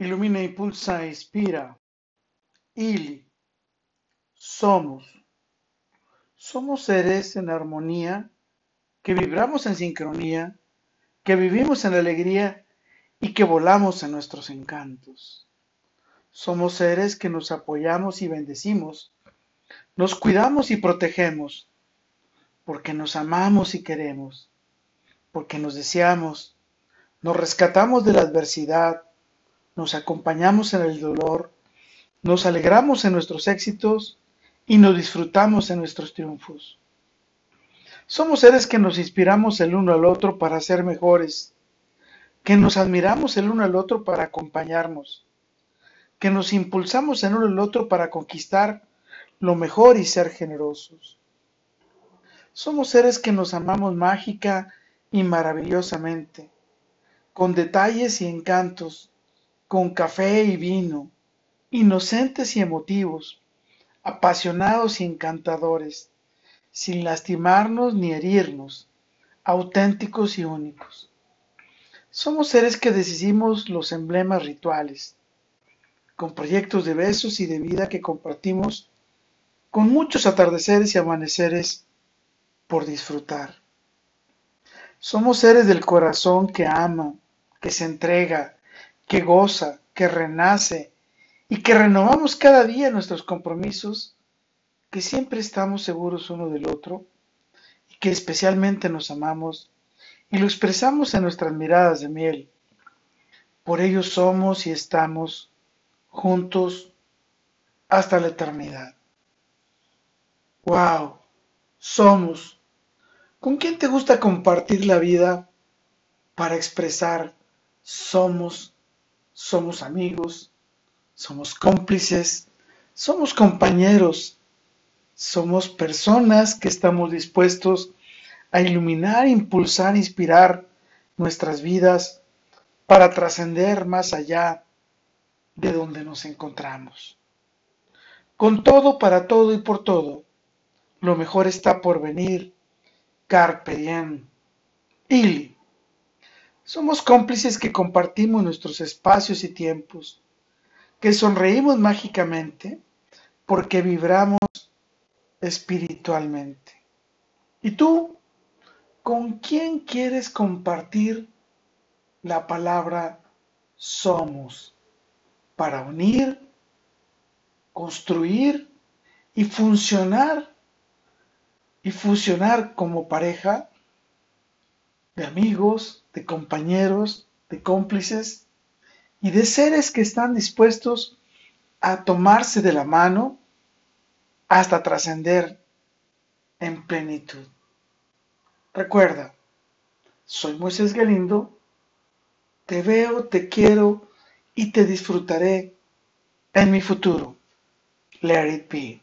Ilumina, impulsa, inspira. Ili. Somos. Somos seres en armonía, que vibramos en sincronía, que vivimos en alegría y que volamos en nuestros encantos. Somos seres que nos apoyamos y bendecimos, nos cuidamos y protegemos, porque nos amamos y queremos, porque nos deseamos, nos rescatamos de la adversidad, nos acompañamos en el dolor, nos alegramos en nuestros éxitos y nos disfrutamos en nuestros triunfos. Somos seres que nos inspiramos el uno al otro para ser mejores, que nos admiramos el uno al otro para acompañarnos, que nos impulsamos el uno al otro para conquistar lo mejor y ser generosos. Somos seres que nos amamos mágica y maravillosamente, con detalles y encantos, con café y vino, inocentes y emotivos, apasionados y encantadores, sin lastimarnos ni herirnos, auténticos y únicos. Somos seres que decidimos los emblemas rituales, con proyectos de besos y de vida que compartimos con muchos atardeceres y amaneceres por disfrutar. Somos seres del corazón que ama, que se entrega, que goza, que renace y que renovamos cada día nuestros compromisos, que siempre estamos seguros uno del otro y que especialmente nos amamos y lo expresamos en nuestras miradas de miel. Por ello somos y estamos juntos hasta la eternidad. ¡Wow! Somos. ¿Con quién te gusta compartir la vida para expresar somos somos amigos, somos cómplices, somos compañeros, somos personas que estamos dispuestos a iluminar, impulsar, inspirar nuestras vidas para trascender más allá de donde nos encontramos. Con todo, para todo y por todo, lo mejor está por venir. Carpe diem. Ili. Somos cómplices que compartimos nuestros espacios y tiempos, que sonreímos mágicamente porque vibramos espiritualmente. ¿Y tú? ¿Con quién quieres compartir la palabra somos para unir, construir y funcionar y fusionar como pareja de amigos, de compañeros, de cómplices y de seres que están dispuestos a tomarse de la mano hasta trascender en plenitud. Recuerda, soy Moisés Galindo, te veo, te quiero y te disfrutaré en mi futuro. Let it be.